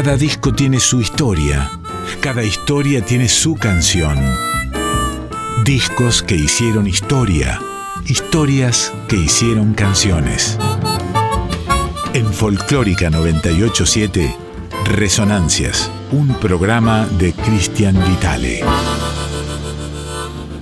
Cada disco tiene su historia, cada historia tiene su canción. Discos que hicieron historia, historias que hicieron canciones. En Folclórica 987, Resonancias, un programa de Cristian Vitale.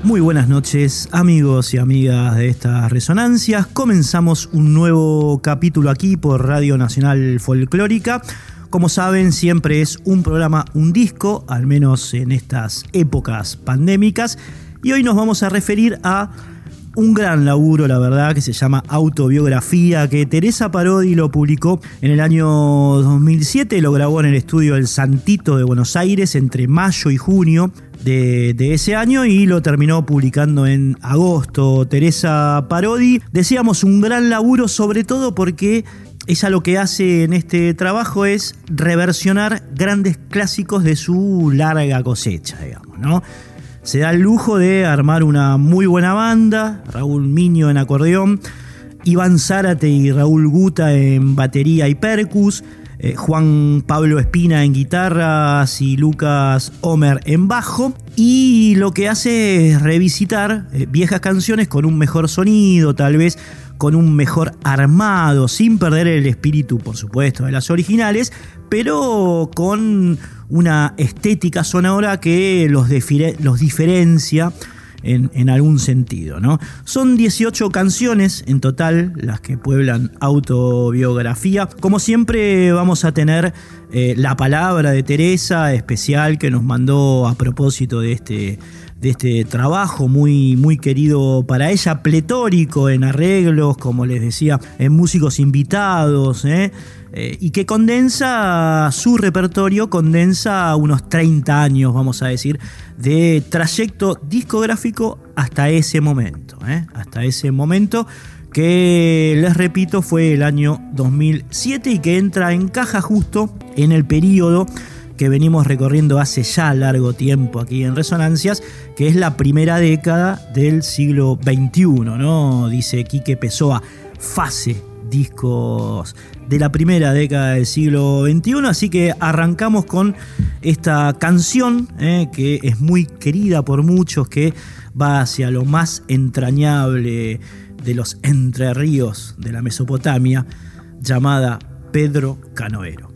Muy buenas noches amigos y amigas de estas resonancias. Comenzamos un nuevo capítulo aquí por Radio Nacional Folclórica. Como saben, siempre es un programa, un disco, al menos en estas épocas pandémicas. Y hoy nos vamos a referir a un gran laburo, la verdad, que se llama Autobiografía, que Teresa Parodi lo publicó en el año 2007, lo grabó en el estudio El Santito de Buenos Aires entre mayo y junio de, ese año y lo terminó publicando en agosto. Teresa Parodi, decíamos un gran laburo sobre todo porque ella lo que hace en este trabajo es reversionar grandes clásicos de su larga cosecha, digamos, ¿no? Se da el lujo de armar una muy buena banda, Raúl Miño en acordeón, Iván Zárate y Raúl Guta en batería y percus, eh, Juan Pablo Espina en guitarras y Lucas Homer en bajo. Y lo que hace es revisitar eh, viejas canciones con un mejor sonido, tal vez con un mejor armado, sin perder el espíritu, por supuesto, de las originales, pero con una estética sonora que los, los diferencia en, algún sentido. ¿no? Son 18 canciones en total las que pueblan autobiografía. Como siempre vamos a tener eh, la palabra de Teresa especial que nos mandó a propósito de este de este trabajo muy, muy querido para ella, pletórico en arreglos, como les decía, en músicos invitados, ¿eh? Eh, y que condensa su repertorio, condensa unos 30 años, vamos a decir, de trayecto discográfico hasta ese momento, ¿eh? hasta ese momento que les repito fue el año 2007 y que entra en caja justo en el periodo que venimos recorriendo hace ya largo tiempo aquí en Resonancias, que es la primera década del siglo XXI, ¿no? Dice Quique Pessoa, fase discos de la primera década del siglo XXI, así que arrancamos con esta canción eh, que es muy querida por muchos, que va hacia lo más entrañable de los entre ríos de la Mesopotamia, llamada Pedro Canoero.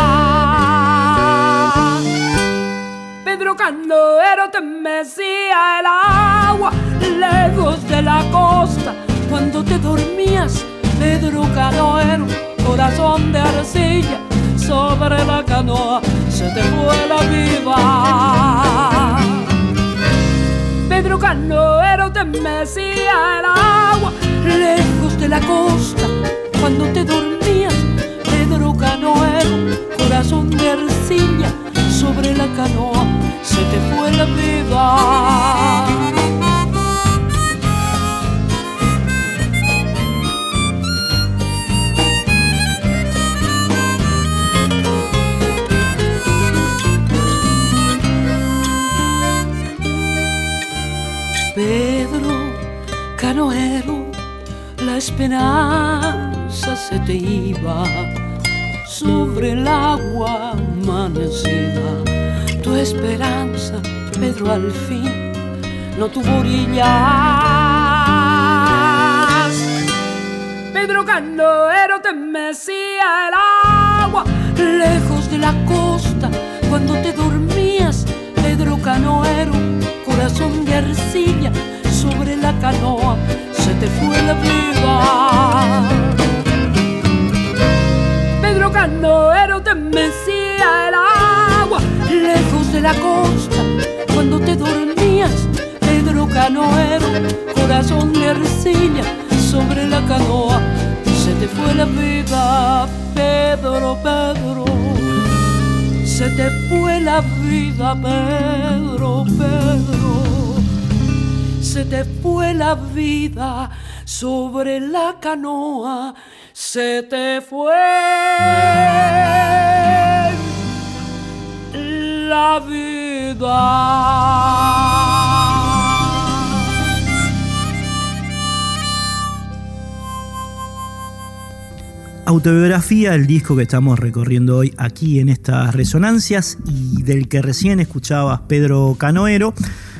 Canoero te mecía el agua lejos de la costa cuando te dormías. Pedro Canoero, corazón de arcilla, sobre la canoa se te fue la vida. Pedro Canoero te mecía el agua lejos de la costa cuando te dormías. Pedro Canoero, corazón de arcilla, sobre la canoa se te fue la vida. Pedro Canoero, la esperanza se te iba sobre el agua amanecida. Tu esperanza, Pedro, al fin no tuvo orillas. Pedro Canoero te mecía el agua lejos de la costa cuando te dormías. Pedro Canoero, corazón de arcilla sobre la canoa, se te fue la vida. Canoero, corazón de arcilla sobre la canoa, se te fue la vida, Pedro, Pedro. Se te fue la vida, Pedro, Pedro. Se te fue la vida sobre la canoa, se te fue la vida. Autobiografía, el disco que estamos recorriendo hoy aquí en estas resonancias y del que recién escuchabas Pedro Canoero,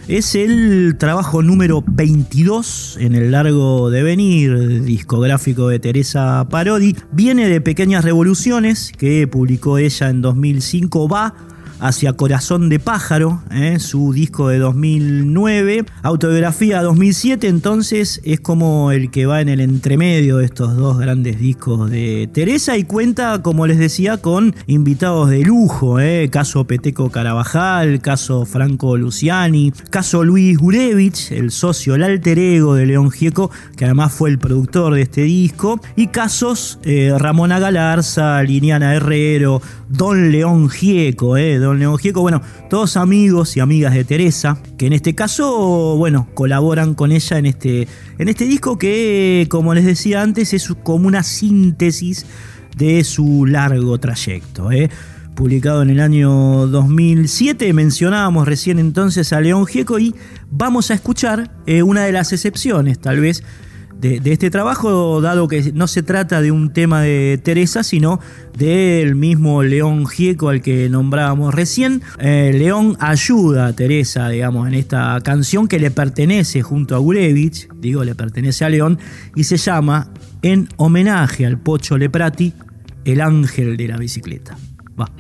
es el trabajo número 22 en el largo devenir discográfico de Teresa Parodi. Viene de Pequeñas Revoluciones, que publicó ella en 2005, va hacia Corazón de Pájaro, ¿eh? su disco de 2009. Autobiografía 2007, entonces es como el que va en el entremedio de estos dos grandes discos de Teresa y cuenta, como les decía, con invitados de lujo. ¿eh? Caso Peteco Carabajal, caso Franco Luciani, caso Luis Gurevich, el socio, el alter ego de León Gieco, que además fue el productor de este disco, y casos eh, Ramona Galarza, Liniana Herrero, Don León Gieco, eh, Don León Gieco, bueno, todos amigos y amigas de Teresa, que en este caso, bueno, colaboran con ella en este, en este disco que, como les decía antes, es como una síntesis de su largo trayecto. Eh. Publicado en el año 2007, mencionábamos recién entonces a León Gieco y vamos a escuchar eh, una de las excepciones, tal vez, de, este trabajo, dado que no se trata de un tema de Teresa, sino del mismo León Gieco al que nombrábamos recién. Eh, León ayuda a Teresa, digamos, en esta canción que le pertenece junto a Gurevich, digo, le pertenece a León, y se llama, en homenaje al Pocho Leprati, El Ángel de la Bicicleta. Va.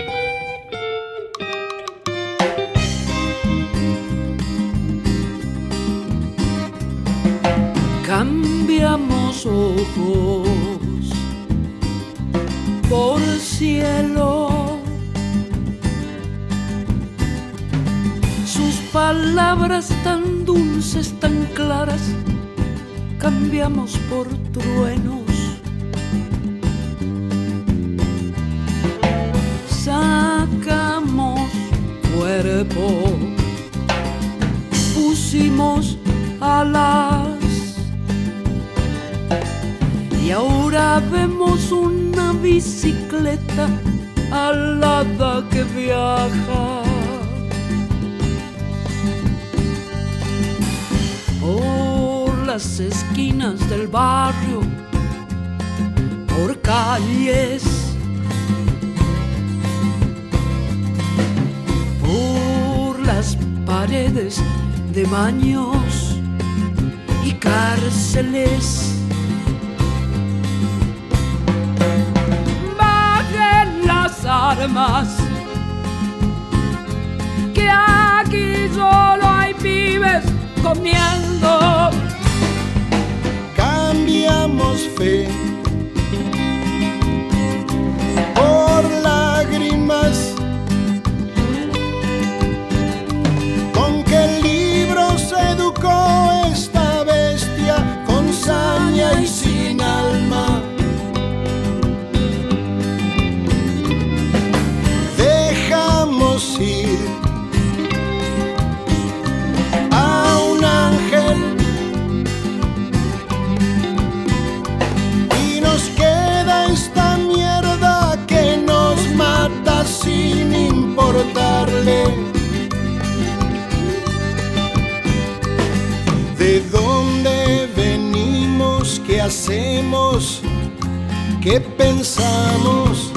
Ojos por cielo. Sus palabras tan dulces, tan claras, cambiamos por truenos. Sacamos cuerpo, pusimos alas y ahora vemos una bicicleta alada que viaja. Por las esquinas del barrio, por calles, por las paredes de baños y cárceles armas. Que aquí solo hay pibes comiendo. Cambiamos fe hacemos, qué pensamos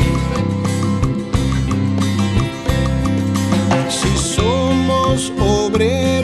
obreros, curas o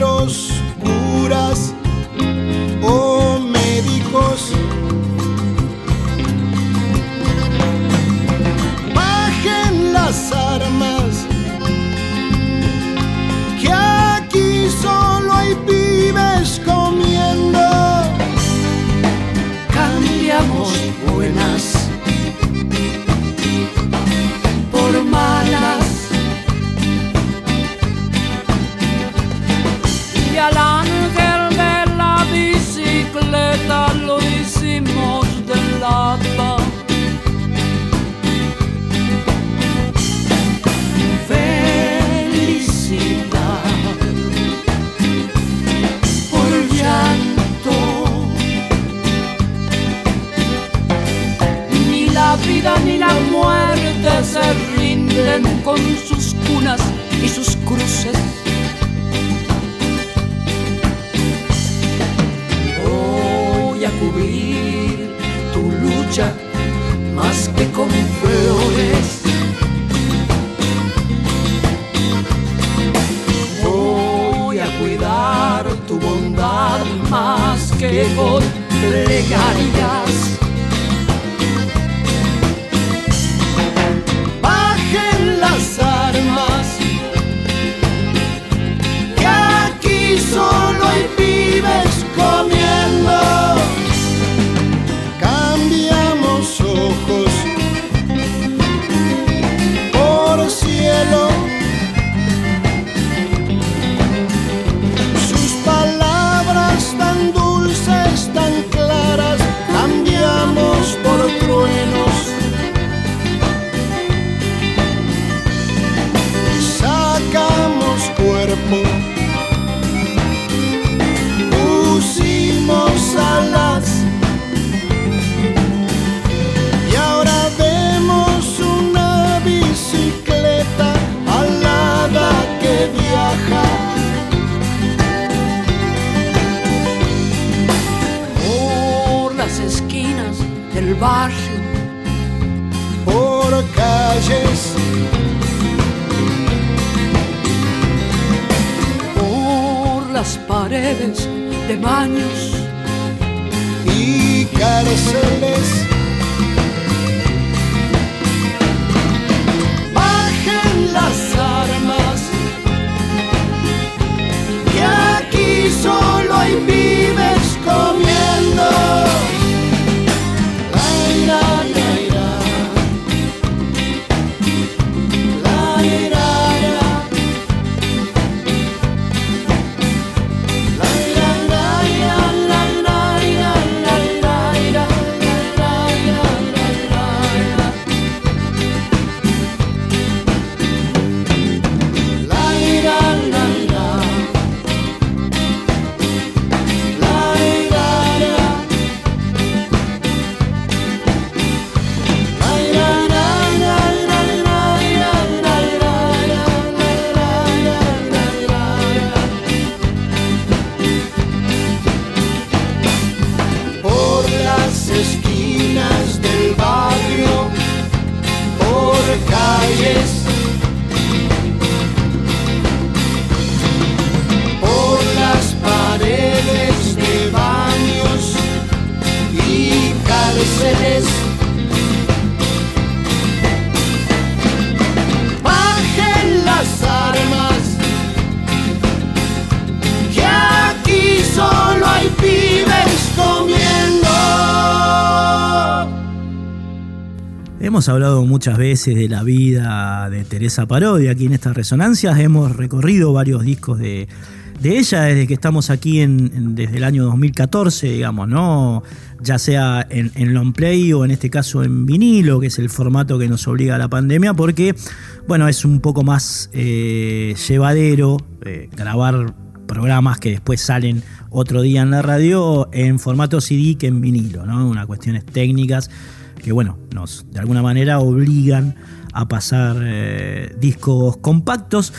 por las paredes de baños y cárceles. Muchas veces de la vida de Teresa Parodi aquí en estas resonancias. Hemos recorrido varios discos de, ella desde que estamos aquí en, desde el año 2014, digamos, ¿no? Ya sea en, long play o en este caso en vinilo, que es el formato que nos obliga a la pandemia, porque, bueno, es un poco más eh, llevadero eh, grabar programas que después salen otro día en la radio en formato CD que en vinilo, ¿no? Unas cuestiones técnicas que bueno, nos de alguna manera obligan a pasar eh, discos compactos.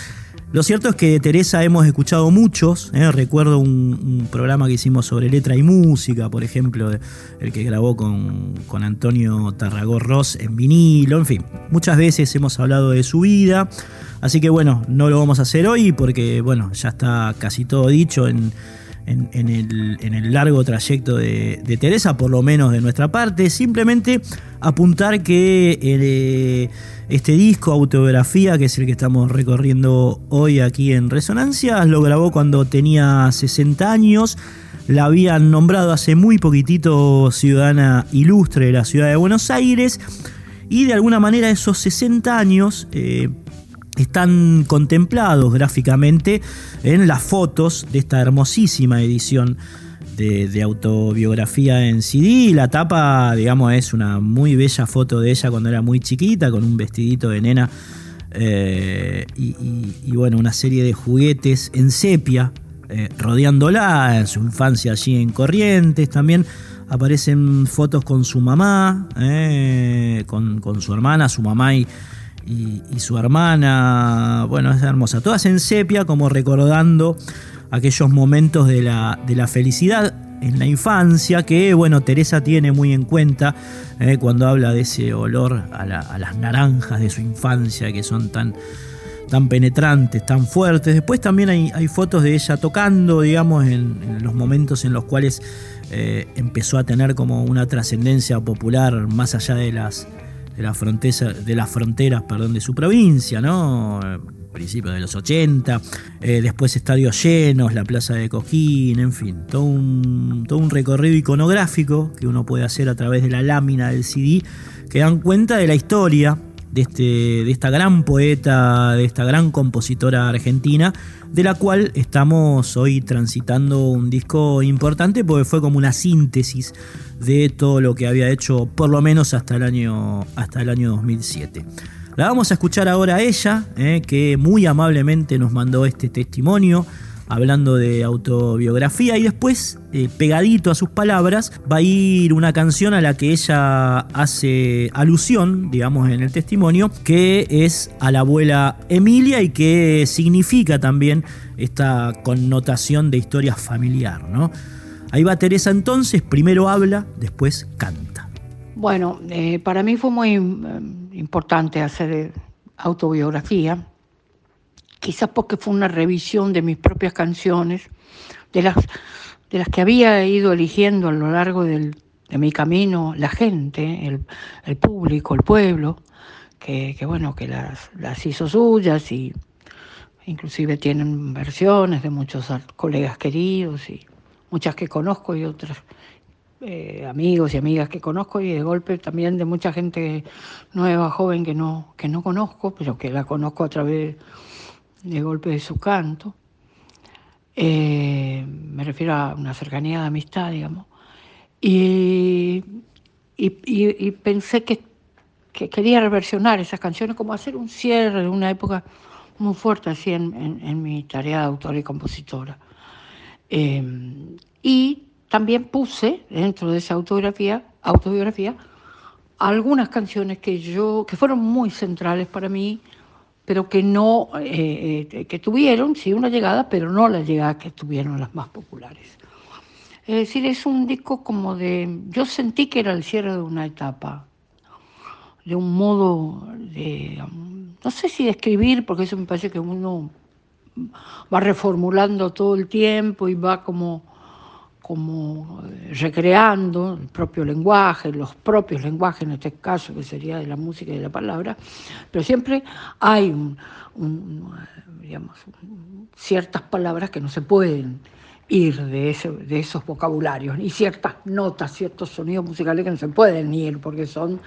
Lo cierto es que Teresa hemos escuchado muchos. Eh, recuerdo un, programa que hicimos sobre letra y música, por ejemplo, el que grabó con, con Antonio Tarragó Ross en vinilo. En fin, muchas veces hemos hablado de su vida. Así que bueno, no lo vamos a hacer hoy porque bueno, ya está casi todo dicho en, en, el, largo trayecto de, Teresa, por lo menos de nuestra parte. Simplemente apuntar que eh, este disco, autobiografía, que es el que estamos recorriendo hoy aquí en Resonancias, lo grabó cuando tenía 60 años. La habían nombrado hace muy poquitito ciudadana ilustre de la ciudad de Buenos Aires. Y de alguna manera esos 60 años eh, están contemplados gráficamente en las fotos de esta hermosísima edición de, autobiografía en CD. La tapa, digamos, es una muy bella foto de ella cuando era muy chiquita, con un vestidito de nena eh, y, bueno, una serie de juguetes en sepia. eh, rodeándola en su infancia allí en Corrientes. También aparecen fotos con su mamá, eh, con, su hermana, su mamá y, su hermana. Bueno, es hermosa. Todas en sepia, como recordando aquellos momentos de la, de la felicidad en la infancia, que bueno, Teresa tiene muy en cuenta eh, cuando habla de ese olor a, las naranjas de su infancia, que son tan, tan penetrantes, tan fuertes. Después también hay, fotos de ella tocando, digamos, en, los momentos en los cuales eh, empezó a tener como una trascendencia popular más allá de las, de, de las fronteras perdón, de su provincia, ¿no? principios de los 80, eh, después estadios llenos, la plaza de Coquín, en fin, todo un, todo un recorrido iconográfico que uno puede hacer a través de la lámina del CD, que dan cuenta de la historia de, este, de esta gran poeta, de esta gran compositora argentina, de la cual estamos hoy transitando un disco importante porque fue como una síntesis de todo lo que había hecho por lo menos hasta el año, hasta el año 2007. La vamos a escuchar ahora a ella, eh, que muy amablemente nos mandó este testimonio hablando de autobiografía y después, eh, pegadito a sus palabras, va a ir una canción a la que ella hace alusión, digamos, en el testimonio, que es a la abuela Emilia y que significa también esta connotación de historia familiar, ¿no? Ahí va Teresa entonces, primero habla, después canta. Bueno, eh, para mí fue muy importante hacer autobiografía, quizás porque fue una revisión de mis propias canciones, de las, de las que había ido eligiendo a lo largo de mi camino la gente, el, público, el pueblo, que, bueno, que las, las hizo suyas y inclusive tienen versiones de muchos colegas queridos y muchas que conozco y otras eh, amigos y amigas que conozco y de golpe también de mucha gente nueva, joven que no, que no conozco, pero que la conozco a través de golpe de su canto. Eh, me refiero a una cercanía de amistad, digamos. Y, y, pensé que, quería reversionar esas canciones, como hacer un cierre de una época muy fuerte así en, mi tarea de autora y compositora. Eh, y también puse dentro de esa autobiografía, autobiografía algunas canciones que yo que fueron muy centrales para mí, pero que no eh, eh, que tuvieron sí una llegada, pero no la llegada que tuvieron las más populares. Es decir, es un disco como de yo sentí que era el cierre de una etapa, de un modo de no sé si describir, porque eso me parece que uno va reformulando todo el tiempo y va como como eh, recreando el propio lenguaje, los propios lenguajes en este caso, que sería de la música y de la palabra, pero siempre hay digamos, ciertas palabras que no se pueden ir de, de esos vocabularios, y ciertas notas, ciertos sonidos musicales que no se pueden ir, porque son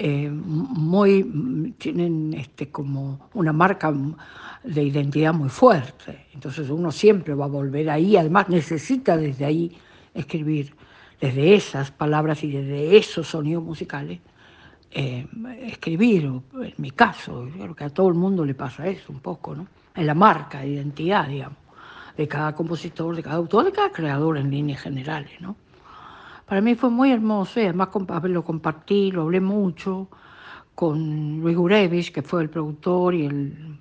eh, muy, tienen este, como una marca de identidad muy fuerte. Entonces uno siempre va a volver ahí, además necesita desde ahí escribir, desde esas palabras y desde esos sonidos musicales, eh, escribir, en mi caso, creo que a todo el mundo le pasa eso un poco, ¿no? Es la marca de identidad, digamos, de cada compositor, de cada autor, de cada creador en líneas generales, ¿no? Para mí fue muy hermoso y además lo compartí, lo hablé mucho con Luis Gurevich, que fue el productor y el,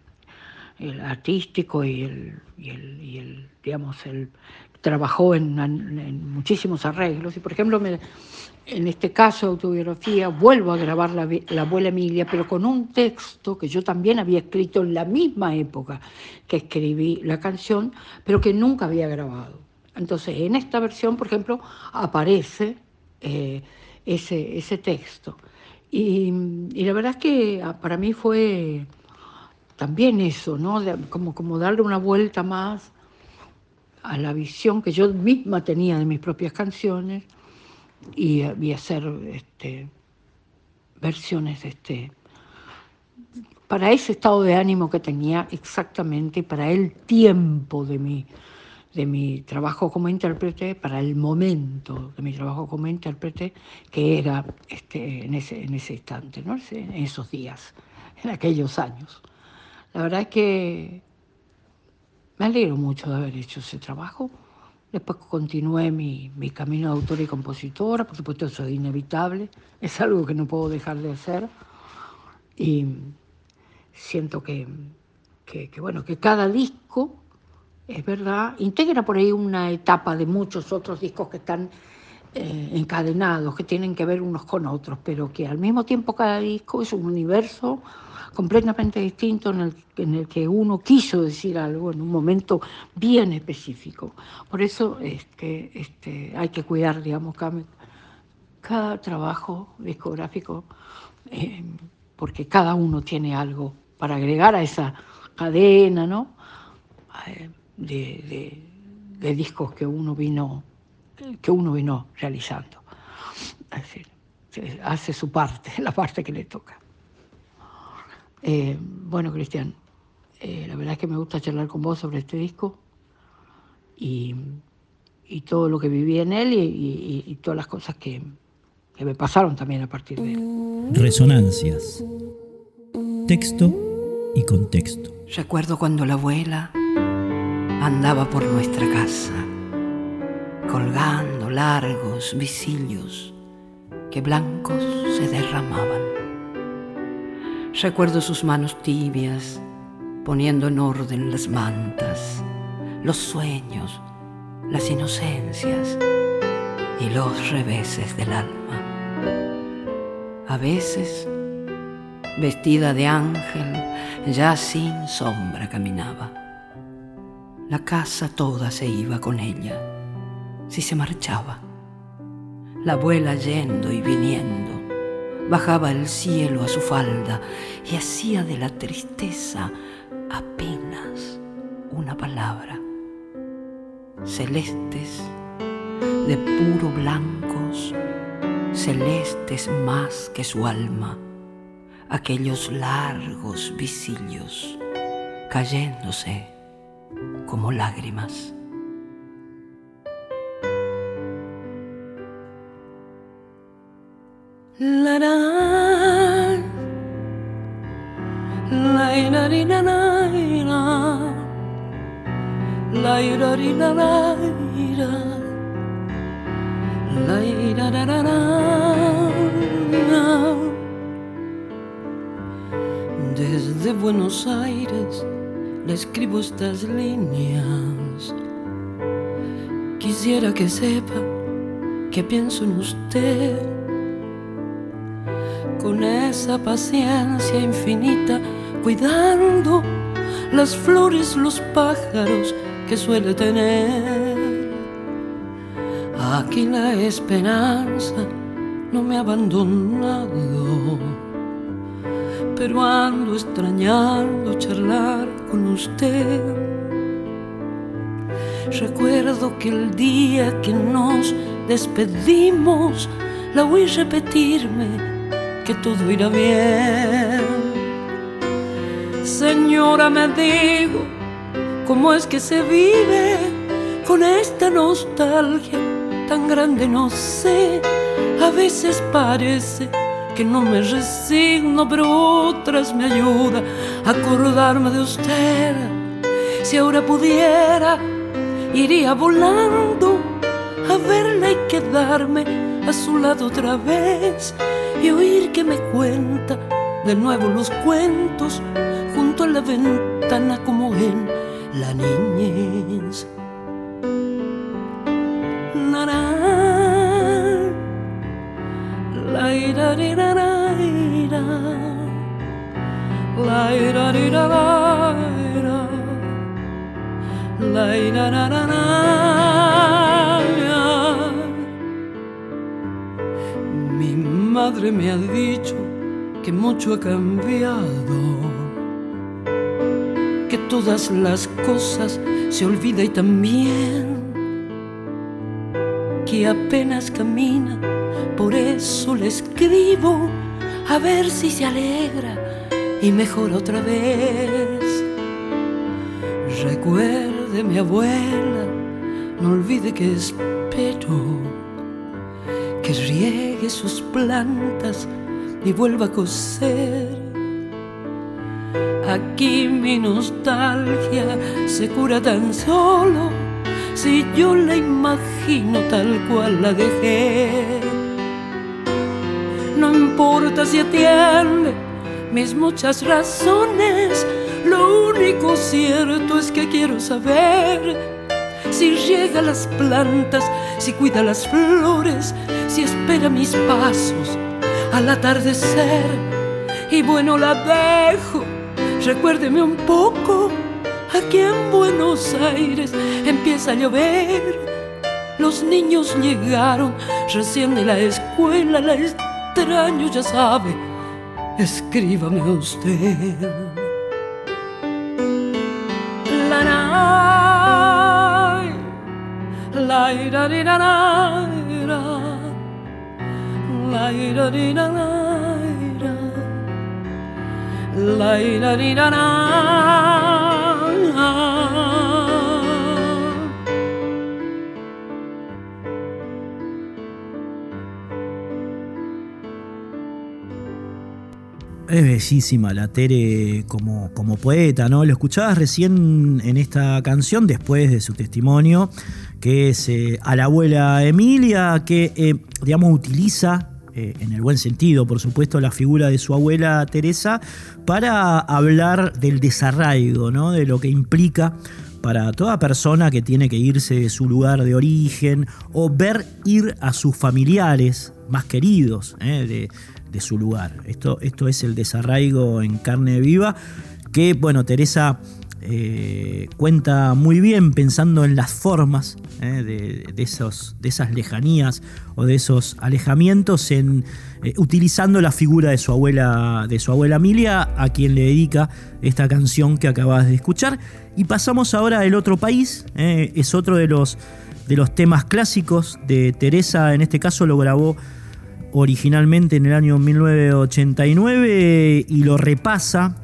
artístico y el, y el, digamos, el, trabajó en, muchísimos arreglos. Y por ejemplo, en este caso, autobiografía, vuelvo a grabar la, la, abuela Emilia, pero con un texto que yo también había escrito en la misma época que escribí la canción, pero que nunca había grabado. Entonces, en esta versión, por ejemplo, aparece eh, ese, ese, texto. Y, la verdad es que ah, para mí fue también eso, ¿no? como, como darle una vuelta más a la visión que yo misma tenía de mis propias canciones y, y hacer este, versiones este, para ese estado de ánimo que tenía exactamente, para el tiempo de mi, de mi trabajo como intérprete para el momento de mi trabajo como intérprete, que era este, en, ese, en ese instante, ¿no? en esos días, en aquellos años. La verdad es que me alegro mucho de haber hecho ese trabajo. Después continué mi, mi camino de autora y compositora, por supuesto eso es inevitable, es algo que no puedo dejar de hacer. Y siento que, que, bueno, que cada disco, es verdad, integra por ahí una etapa de muchos otros discos que están eh, encadenados, que tienen que ver unos con otros, pero que al mismo tiempo cada disco es un universo completamente distinto en el, en el que uno quiso decir algo en un momento bien específico. Por eso este, hay que cuidar, digamos, cada, cada trabajo discográfico, eh, porque cada uno tiene algo para agregar a esa cadena ¿no? Eh, de, de, discos que uno vino que uno vino realizando. Hace su parte, la parte que le toca. Eh, bueno, Cristian, eh, la verdad es que me gusta charlar con vos sobre este disco y, todo lo que viví en él y, todas las cosas que, que me pasaron también a partir de él. Resonancias. Texto y contexto. Recuerdo cuando la abuela andaba por nuestra casa, colgando largos visillos que blancos se derramaban. Recuerdo sus manos tibias poniendo en orden las mantas, los sueños, las inocencias y los reveses del alma. A veces vestida de ángel, ya sin sombra caminaba. La casa toda se iba con ella, si se marchaba. La abuela yendo y viniendo, bajaba el cielo a su falda y hacía de la tristeza apenas una palabra. Celestes, de puro blancos, celestes más que su alma aquellos largos visillos cayéndose como lágrimas. Desde Buenos Aires le escribo estas líneas. Quisiera que sepa que pienso en usted con esa paciencia infinita, cuidando las flores, los pájaros que suele tener. Aquí la esperanza no me ha abandonado pero ando extrañando charlar con usted. Recuerdo que el día que nos despedimos, la oí repetirme que todo irá bien. Señora, me digo, ¿cómo es que se vive con esta nostalgia tan grande? No sé, a veces parece que no me resigno, pero otras me ayuda a acordarme de usted. Si ahora pudiera, iría volando a verla y quedarme a su lado otra vez y oír que me cuenta de nuevo los cuentos junto a la ventana como en la niñez. Mi madre me ha dicho que mucho ha cambiado, que todas las cosas se olvida y también que apenas camina por eso le escribo a ver si se alegra y mejora otra vez. Recuerde mi abuela, no olvide que espero que riegue sus plantas y vuelva a coser aquí mi nostalgia se cura tan solo si yo la imagino tal cual la dejé. No importa si atiende mis muchas razones, lo único cierto es que quiero saber si riega las plantas, si cuida las flores, si espera mis pasos al atardecer. Y bueno, la dejo, recuérdeme un poco, aquí en Buenos Aires empieza a llover. Los niños llegaron recién de la escuela, la extraño, ya sabe. Escríbame usted. la ira di la ira la ira di la ira la ira di da Es bellísima la Tere como, como poeta, ¿no? Lo escuchabas recién en esta canción, después de su testimonio, que es eh, a la abuela Emilia, que, eh, digamos, utiliza, eh, en el buen sentido, por supuesto, la figura de su abuela Teresa para hablar del desarraigo, ¿no? De lo que implica para toda persona que tiene que irse de su lugar de origen o ver ir a sus familiares más queridos de, de su lugar. Esto, esto es el desarraigo en carne viva que, bueno, Teresa eh, cuenta muy bien pensando en las formas eh, de, esos, de, esas lejanías o de esos alejamientos, en, eh, utilizando la figura de su, abuela, de su abuela Emilia, a quien le dedica esta canción que acabas de escuchar. Y pasamos ahora al otro país, es otro de los, de los temas clásicos de Teresa, en este caso lo grabó originalmente en el año 1989 y lo repasa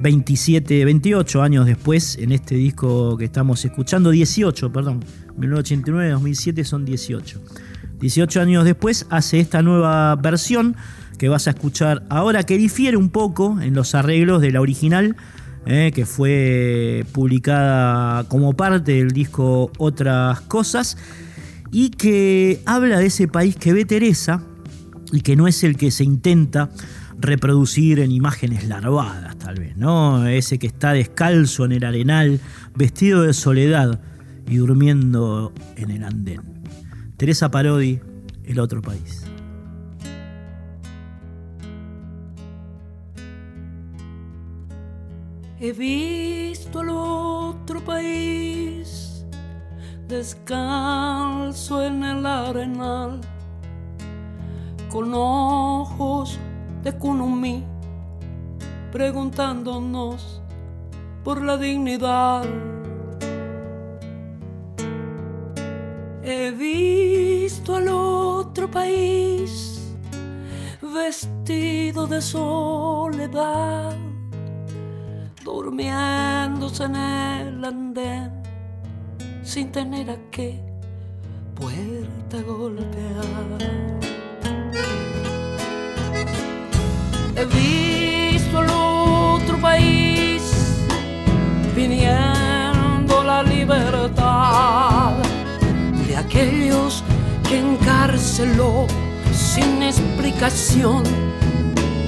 27, 28 años después en este disco que estamos escuchando, 18, perdón, 1989, 2007 son 18. 18 años después hace esta nueva versión que vas a escuchar ahora, que difiere un poco en los arreglos de la original, eh, que fue publicada como parte del disco Otras Cosas y que habla de ese país que ve Teresa y que no es el que se intenta reproducir en imágenes larvadas, tal vez, ¿no? Ese que está descalzo en el arenal, vestido de soledad y durmiendo en el andén. Teresa Parodi, El otro país. He visto al otro país descalzo en el arenal, con ojos de Kunumi, preguntándonos por la dignidad. He visto al otro país vestido de soledad, durmiéndose en el andén sin tener a qué puerta golpear. He visto al otro país viniendo la libertad de aquellos que encarceló sin explicación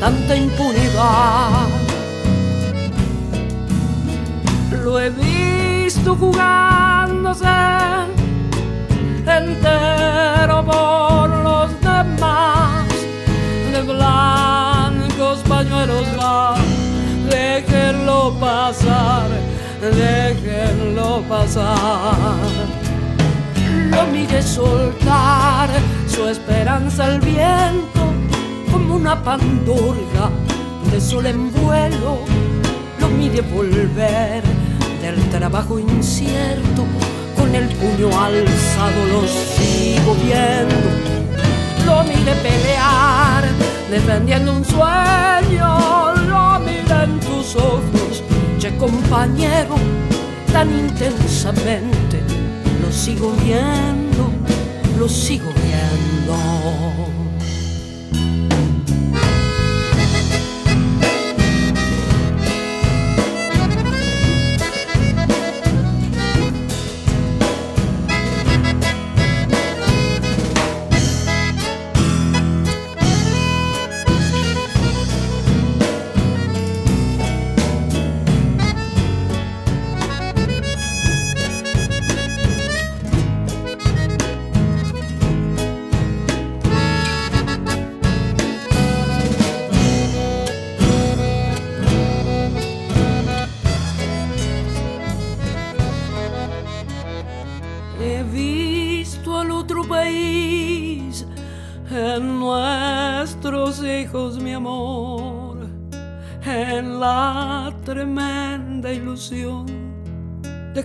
tanta impunidad. Lo he visto jugar entero por los demás. De blancos pañuelos va, déjenlo pasar, déjenlo pasar. Lo mire soltar su esperanza al viento como una pandurga de sol en vuelo. Lo mire volver del trabajo incierto con el puño alzado lo sigo viendo. Lo mire pelear, defendiendo un sueño. Lo mire en tus ojos, che compañero, tan intensamente. Lo sigo viendo, lo sigo viendo.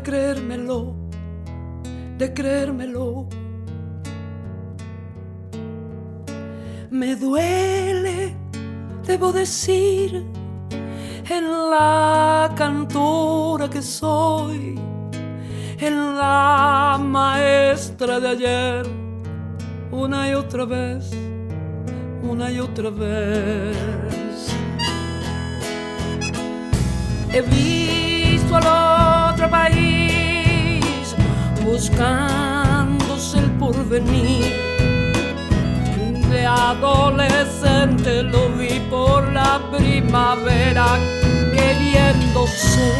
Creérmelo, de creérmelo. Me duele, debo decir, en la cantora que soy, en la maestra de ayer, una y otra vez, una y otra vez. He visto al otro país buscándose el porvenir de adolescente lo vi por la primavera queriéndose.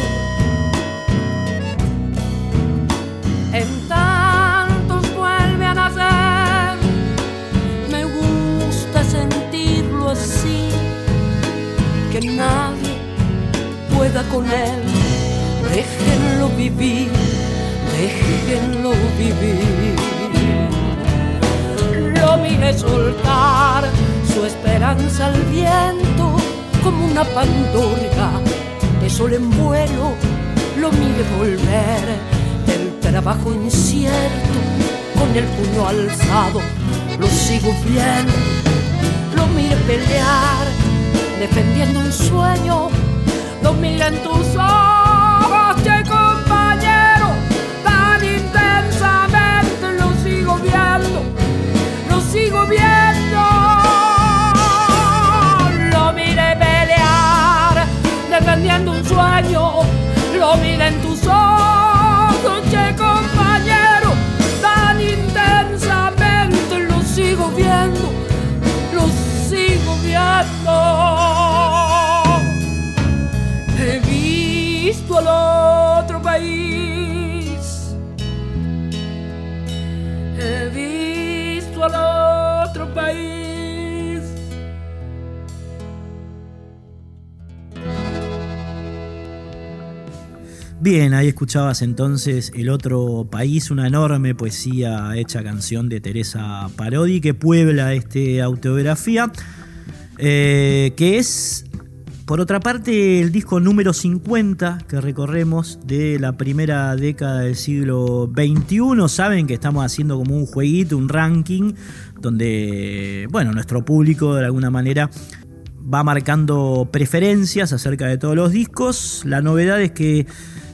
En tantos vuelve a nacer, me gusta sentirlo así, que nadie pueda con él, déjenlo vivir, déjenlo vivir. Lo mire soltar su esperanza al viento como una pandorga. De sol en vuelo, lo mire volver del trabajo incierto con el puño alzado, lo sigo viendo, lo mire pelear defendiendo un sueño, lo mire en tus ojos, che compañero, tan intensamente lo sigo viendo sigo viendo. Lo mire pelear, defendiendo un sueño. Lo mire en tus ojos, che compañero, tan intensamente. Lo sigo viendo, lo sigo viendo. Otro país. Bien, ahí escuchabas entonces El otro país, una enorme poesía hecha canción de Teresa Parodi que puebla este autobiografía, eh, que es por otra parte, el disco número 50 que recorremos de la primera década del siglo XXI, saben que estamos haciendo como un jueguito, un ranking, donde, bueno, nuestro público de alguna manera va marcando preferencias acerca de todos los discos. La novedad es que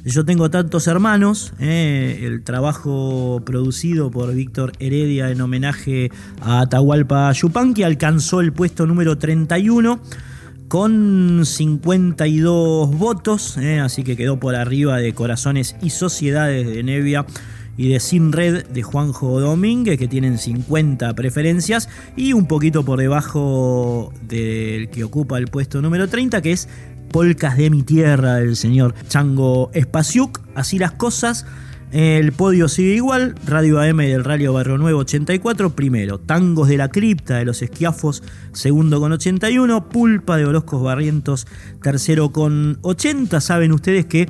yo tengo tantos hermanos, eh, el trabajo producido por Víctor Heredia en homenaje a Atahualpa Yupanqui alcanzó el puesto número 31 con 52 votos, eh, así que quedó por arriba de Corazones y Sociedades de Nevia y de Sin Red de Juanjo Domínguez, que tienen 50 preferencias, y un poquito por debajo del que ocupa el puesto número 30, que es Polcas de mi tierra del señor Chango Espaciuc. Así las cosas. El podio sigue igual, Radio AM del Radio Barrio Nuevo 84, primero, Tangos de la Cripta de los Esquiafos, segundo con 81, Pulpa de Orozcos Barrientos, tercero con 80, saben ustedes que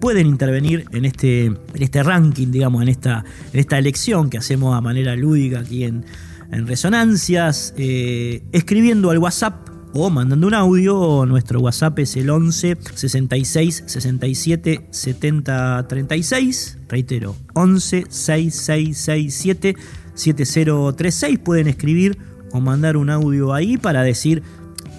pueden intervenir en este, en este ranking, digamos, en esta, en esta elección que hacemos a manera lúdica aquí en, en Resonancias, eh, escribiendo al WhatsApp o mandando un audio. Nuestro WhatsApp es el 11 66 67 70 36. Reitero, 11 6667 7036. Pueden escribir o mandar un audio ahí para decir,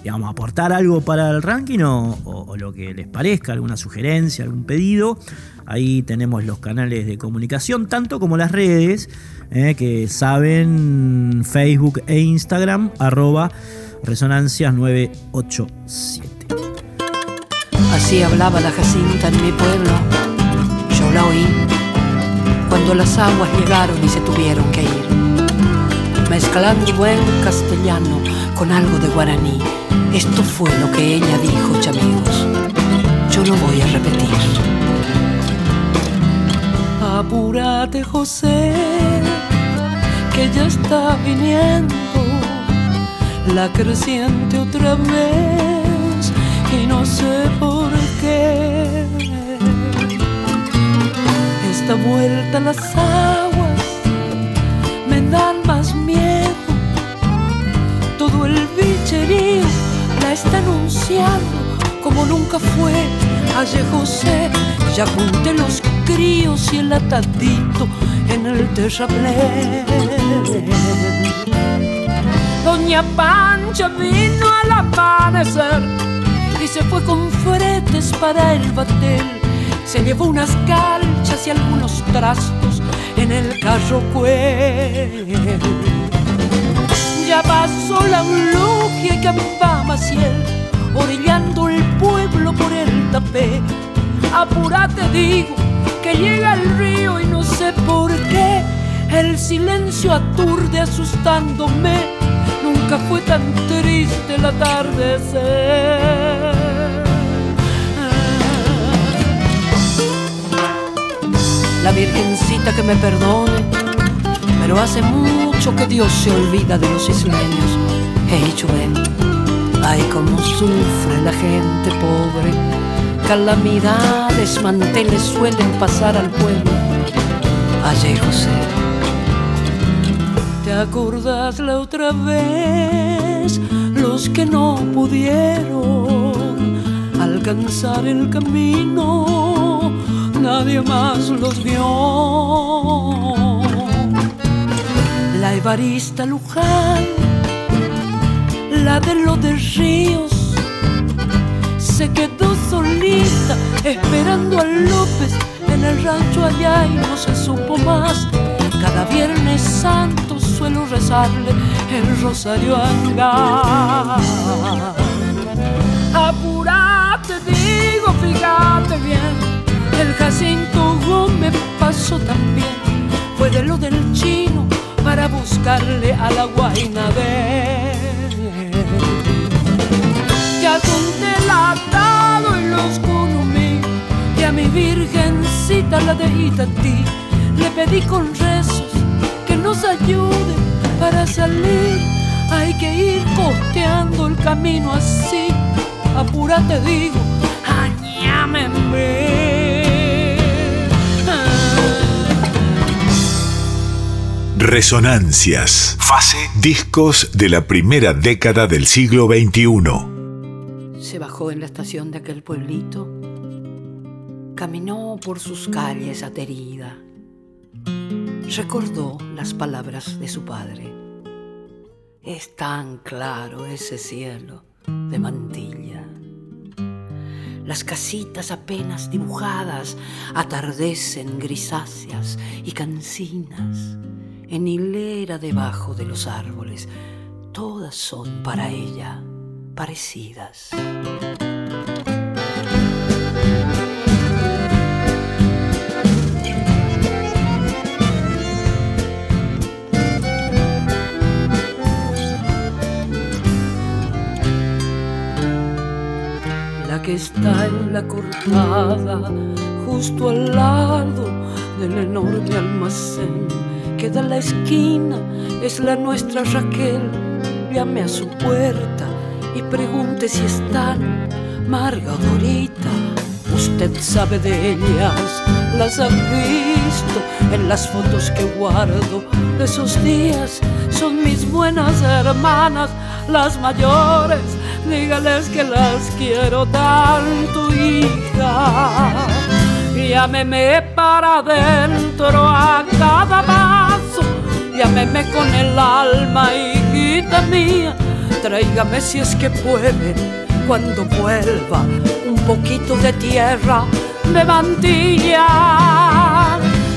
digamos, aportar algo para el ranking o, lo que les parezca, alguna sugerencia, algún pedido. Ahí tenemos los canales de comunicación, tanto como las redes, eh, que saben Facebook e Instagram, arroba Resonancias 987. Así hablaba la Jacinta en mi pueblo. Yo la oí cuando las aguas llegaron y se tuvieron que ir. Mezclando buen castellano con algo de guaraní. Esto fue lo que ella dijo, chamigos. Yo lo voy a repetir. Apúrate, José, que ya está viniendo la creciente otra vez y no sé por qué. Esta vuelta a las aguas me dan más miedo. Todo el bicherío está anunciado como nunca fue. Ayer José, ya junté los críos y el atadito en el terraplén. Doña Pancha vino al amanecer y se fue con fretes para el batel. Se llevó unas calchas y algunos trastos en el carro cuel. Ya pasó la eulogia y cantaba Maciel, orillando el pueblo por el tapé. Apúrate, digo, que llega el río y no sé por qué. El silencio aturde asustándome. Nunca fue tan triste el atardecer. La Virgencita que me perdone, pero hace mucho que Dios se olvida de los isleños. Hey, chuve, ay, cómo sufre la gente pobre. Calamidades, manteles suelen pasar al pueblo. Ayer, José, ¿te acordás la otra vez? Los que no pudieron alcanzar el camino, nadie más los vio la Evarista Luján, la de los de Ríos, se quedó solita esperando a López. En el rancho allá y no se supo más. Cada viernes santo suelo rezarle el rosario Anga. Apurate, digo, fíjate bien, el Jacinto Gómez pasó también, fue de lo del chino para buscarle a la guaina de Ya conté el atado y los conumí y a mi virgencita la de Itatí le pedí con rezos que nos ayude para salir. Hay que ir costeando el camino así. Apúrate, digo, añámenme. Resonancias. Fase. Discos de la primera década del siglo XXI. Se bajó en la estación de aquel pueblito. Caminó por sus calles aterida. Recordó las palabras de su padre. Es tan claro ese cielo de mantilla. Las casitas apenas dibujadas atardecen grisáceas y cansinas en hilera debajo de los árboles. Todas son para ella parecidas. La que está en la cortada, justo al lado del enorme almacén queda la esquina, es la nuestra Raquel. Llame a su puerta y pregunte si están Marga o Dorita. Usted sabe de ellas, las ha visto en las fotos que guardo de esos días. Son mis buenas hermanas, las mayores. Dígales que las quiero tanto, hija. Llámeme para adentro a cada paso, llámeme con el alma, hijita mía. Tráigame si es que puede, cuando vuelva, un poquito de tierra de mantilla.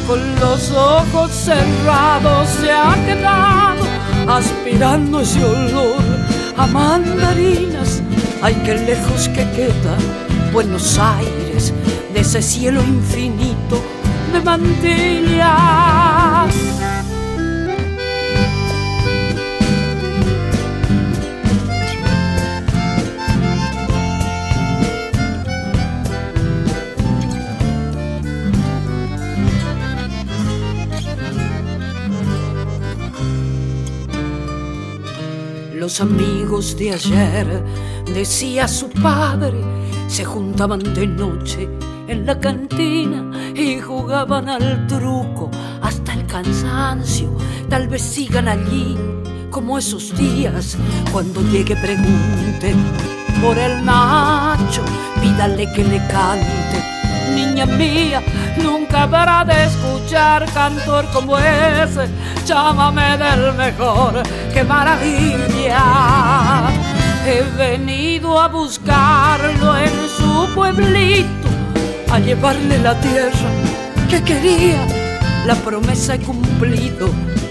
Con los ojos cerrados se ha quedado aspirando ese olor a mandarinas. Ay, qué lejos que queda Buenos Aires de ese cielo infinito de mantillas. Los amigos de ayer, decía su padre, se juntaban de noche en la cantina y jugaban al truco hasta el cansancio. Tal vez sigan allí como esos días cuando llegue pregunte por el Nacho, pídale que le cante. Niña mía, nunca habrá de escuchar cantor como ese. Llámame del mejor, qué maravilla. He venido a buscarlo en su pueblito, a llevarle la tierra que quería. La promesa he cumplido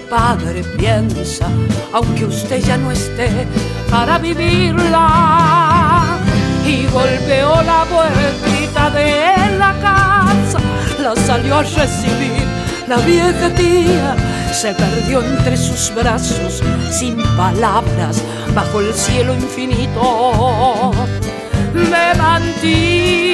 padre piensa, aunque usted ya no esté para vivirla. Y golpeó la puertita de la casa, la salió a recibir la vieja tía. Se perdió entre sus brazos, sin palabras, bajo el cielo infinito. Me mantilla.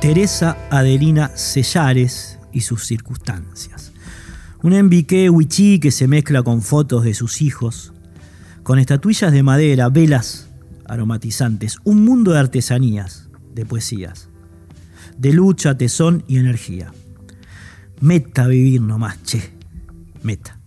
Teresa Adelina Sellares y sus circunstancias. Un envique huichí que se mezcla con fotos de sus hijos, con estatuillas de madera, velas aromatizantes, un mundo de artesanías, de poesías, de lucha, tesón y energía. Meta vivir nomás, che, meta.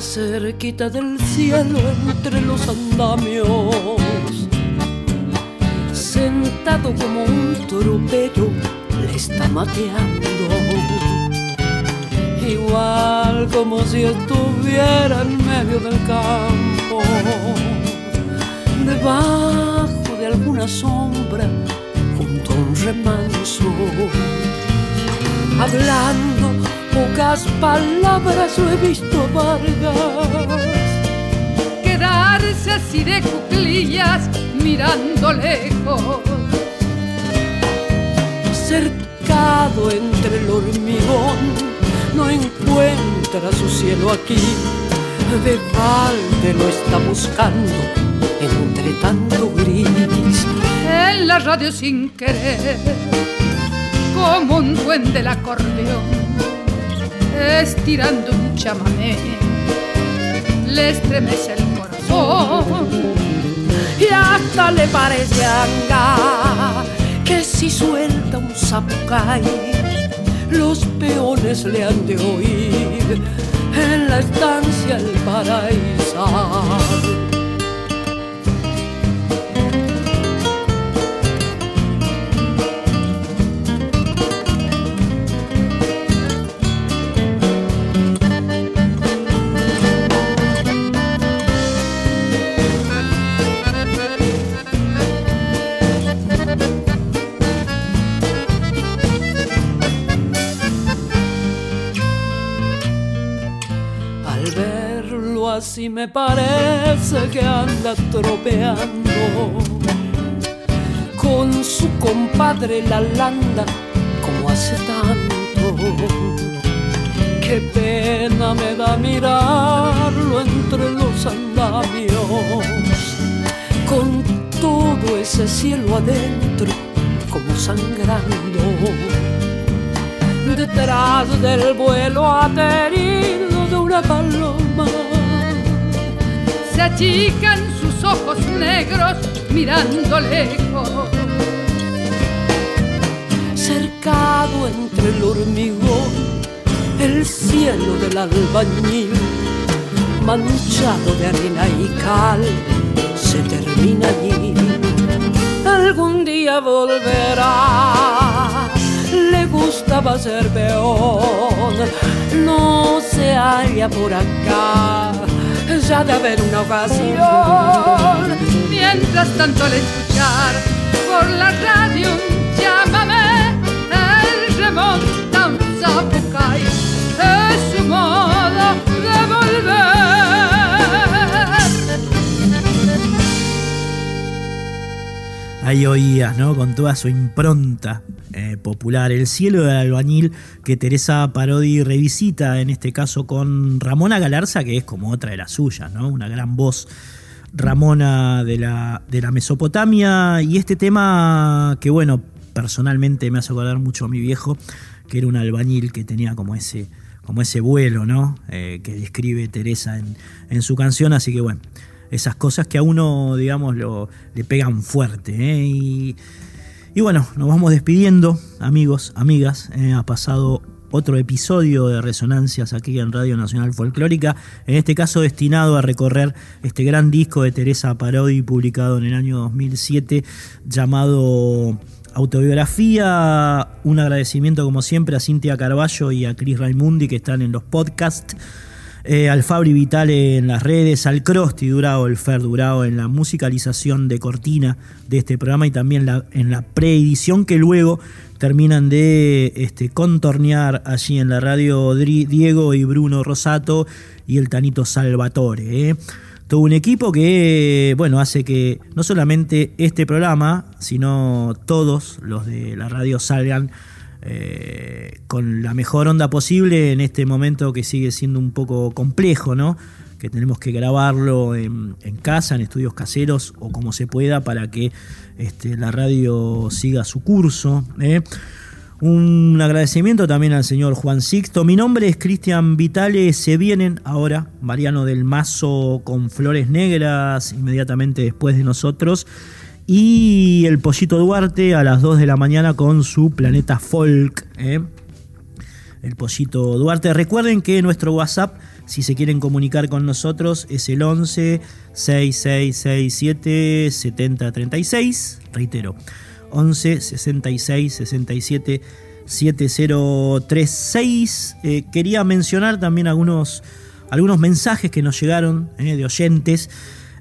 cerquita del cielo entre los andamios, como un tropero, le está mateando. Igual como si estuviera en medio del campo, debajo de alguna sombra, junto a un remanso, hablando pocas palabras lo he visto Vargas. Quedarse así de cuclillas mirando lejos. Cercado entre el hormigón, no encuentra su cielo aquí. De balde lo está buscando entre tanto gris. En la radio sin querer, como un duende el acordeón estirando un chamamé, le estremece el corazón y hasta le parece anga que si suelta un zapucay, los peones le han de oír en la estancia el paraíso. Parece que anda tropeando con su compadre la landa como hace tanto. Qué pena me da mirarlo entre los andamios, con todo ese cielo adentro como sangrando. Detrás del vuelo aterido de una paloma se achican sus ojos negros mirando lejos. Cercado entre el hormigón, el cielo del albañil, manchado de arena y cal, se termina allí. Algún día volverá, le gustaba ser peón, no se halla por acá ya de haber una ocasión. Mientras tanto al escuchar por la radio, llámame, el remonta Oías, ¿no? Con toda su impronta eh, popular. El cielo del albañil que Teresa Parodi revisita, en este caso con Ramona Galarza, que es como otra de las suyas, ¿no? Una gran voz. Ramona de la, de la Mesopotamia y este tema que bueno, personalmente me hace acordar mucho a mi viejo, que era un albañil que tenía como ese, como ese vuelo, ¿no? Eh, que describe Teresa en, su canción, así que bueno, esas cosas que a uno, digamos, lo, le pegan fuerte. ¿eh? Y, bueno, nos vamos despidiendo, amigos, amigas. ¿eh? ha pasado otro episodio de Resonancias aquí en Radio Nacional Folclórica, en este caso destinado a recorrer este gran disco de Teresa Parodi publicado en el año 2007 llamado Autobiografía. Un agradecimiento como siempre a Cintia Carballo y a Cris Raimundi que están en los podcasts. Eh, al Fabri Vital en las redes, al Crosti Durao, el Fer Durao en la musicalización de cortina de este programa y también en la preedición que luego terminan de este, contornear allí en la radio Diego y Bruno Rosato y el Tanito Salvatore. ¿eh? Todo un equipo que, bueno, hace que no solamente este programa, sino todos los de la radio salgan eh, con la mejor onda posible en este momento que sigue siendo un poco complejo, ¿no? Que tenemos que grabarlo en, casa, en estudios caseros o como se pueda para que este, la radio siga su curso. ¿eh? Un agradecimiento también al señor Juan Sixto. Mi nombre es Cristian Vitale. Se vienen ahora Mariano del Mazo con Flores Negras inmediatamente después de nosotros. Y el Pollito Duarte a las 2 de la mañana con su Planeta Folk. ¿eh? El Pollito Duarte. Recuerden que nuestro WhatsApp, si se quieren comunicar con nosotros, es el 11 6667 7036. Reitero, 11 66 67 7036. quería mencionar también algunos, algunos mensajes que nos llegaron eh, de oyentes.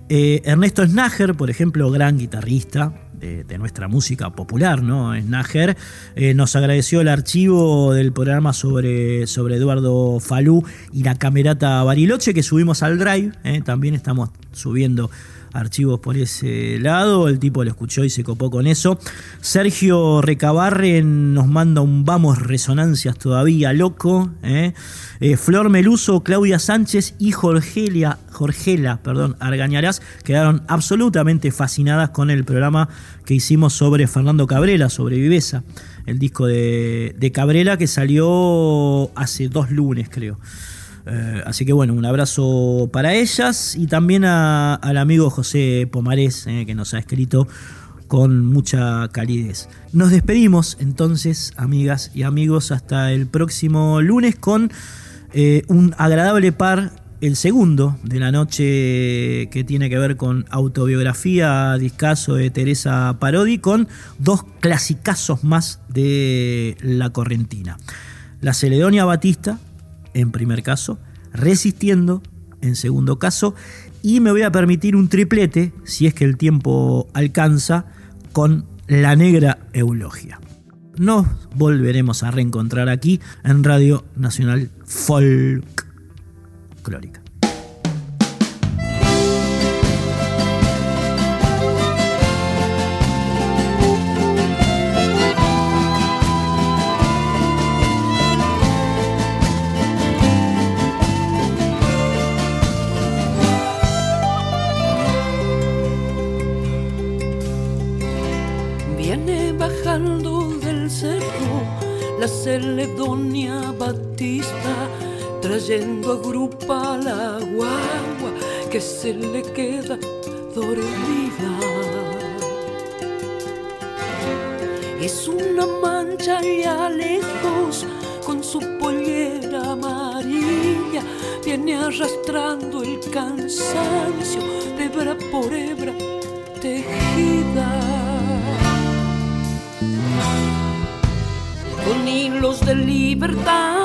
Eh, Ernesto Snager, por ejemplo, gran guitarrista de, nuestra música popular, ¿no? Eh, nos agradeció el archivo del programa sobre, sobre Eduardo Falú y la camerata Bariloche que subimos al Drive. También estamos subiendo archivos por ese lado. El tipo lo escuchó y se copó con eso. Sergio Recabarren nos manda un vamos resonancias todavía loco. ¿eh? Eh, Flor Meluso, Claudia Sánchez y Jorgelia, Jorgela perdón, Argañarás quedaron absolutamente fascinadas con el programa que hicimos sobre Fernando Cabrera, sobre Viveza. El disco de, de Cabrera que salió hace dos lunes, creo. Eh, así que bueno, un abrazo para ellas y también al amigo José Pomarés, eh, que nos ha escrito con mucha calidez. Nos despedimos entonces, amigas y amigos, hasta el próximo lunes con eh, un agradable par, el segundo de la noche que tiene que ver con autobiografía, discaso de Teresa Parodi, con dos clasicazos más de la correntina. La Celedonia Batista, en primer caso, resistiendo en segundo caso, y me voy a permitir un triplete, si es que el tiempo alcanza, con la negra eulogia. Nos volveremos a reencontrar aquí en Radio Nacional Folk Clórica. Trayendo a grupa la guagua que se le queda dormida. Es una mancha allá lejos con su pollera amarilla, viene arrastrando el cansancio de hebra por hebra tejida. con hilos de libertad.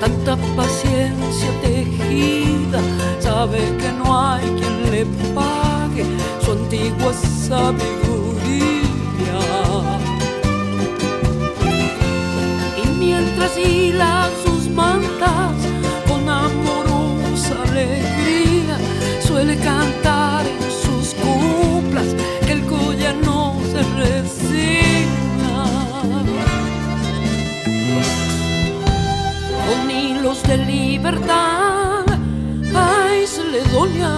tanta paciencia tejida, sabe que no hay quien le pague su antigua sabiduría.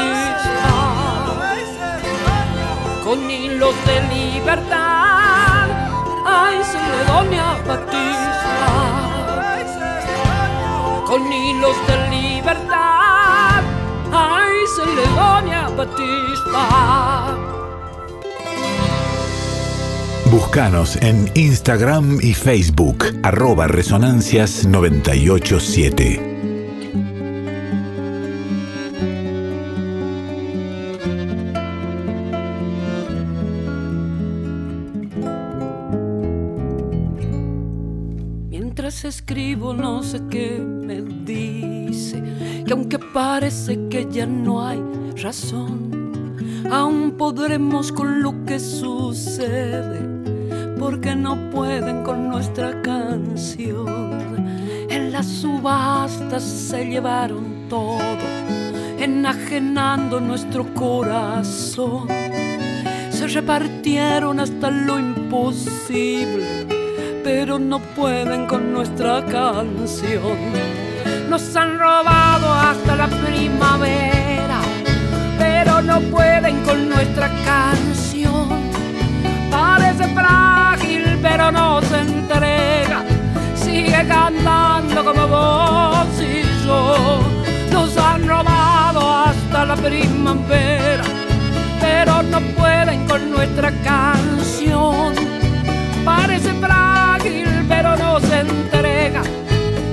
artista con hilos de libertad. Ay, Ceredonia Batista, con hilos de libertad. Ay, Ceredonia Batista. Búscanos en Instagram y Facebook, arroba resonancias987. Aún podremos con lo que sucede, porque no pueden con nuestra canción. En las subastas se llevaron todo, enajenando nuestro corazón. Se repartieron hasta lo imposible pero no pueden con nuestra canción. Nos han robado hasta la primavera, pero no pueden con nuestra canción. Parece frágil, pero no se entrega. Sigue cantando como vos y yo. Nos han robado hasta la primavera, pero no pueden con nuestra canción. Parece frágil, pero no se entrega.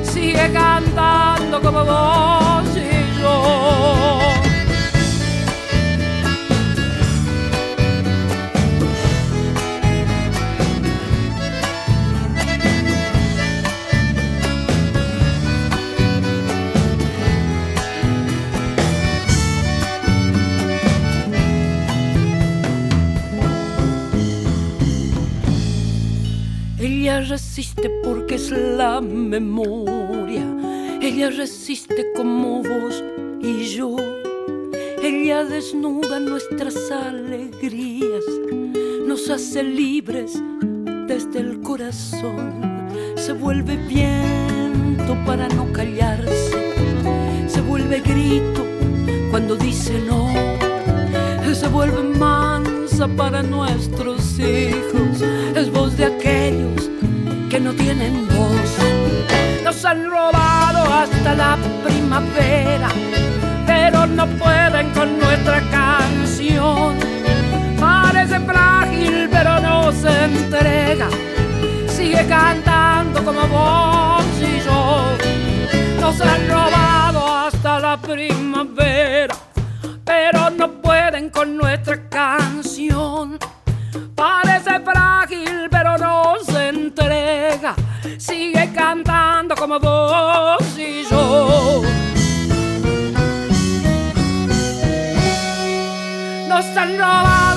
Sigue cantando como vos Ella resiste porque es la memoria. Ella resiste como vos y yo. Ella desnuda nuestras alegrías, nos hace libres desde el corazón. Se vuelve viento para no callarse, se vuelve grito cuando dice no, se vuelve mansa para nuestros hijos, es voz de aquellos que no tienen voz. Nos han robado hasta la primavera, pero no pueden con nuestra canción. Parece frágil, pero no se entrega. Sigue cantando como vos y yo. Nos han robado hasta la primavera, pero no pueden con nuestra canción. Parece frágil, pero no se entrega. Sigue cantando como vos y yo. Nos han robado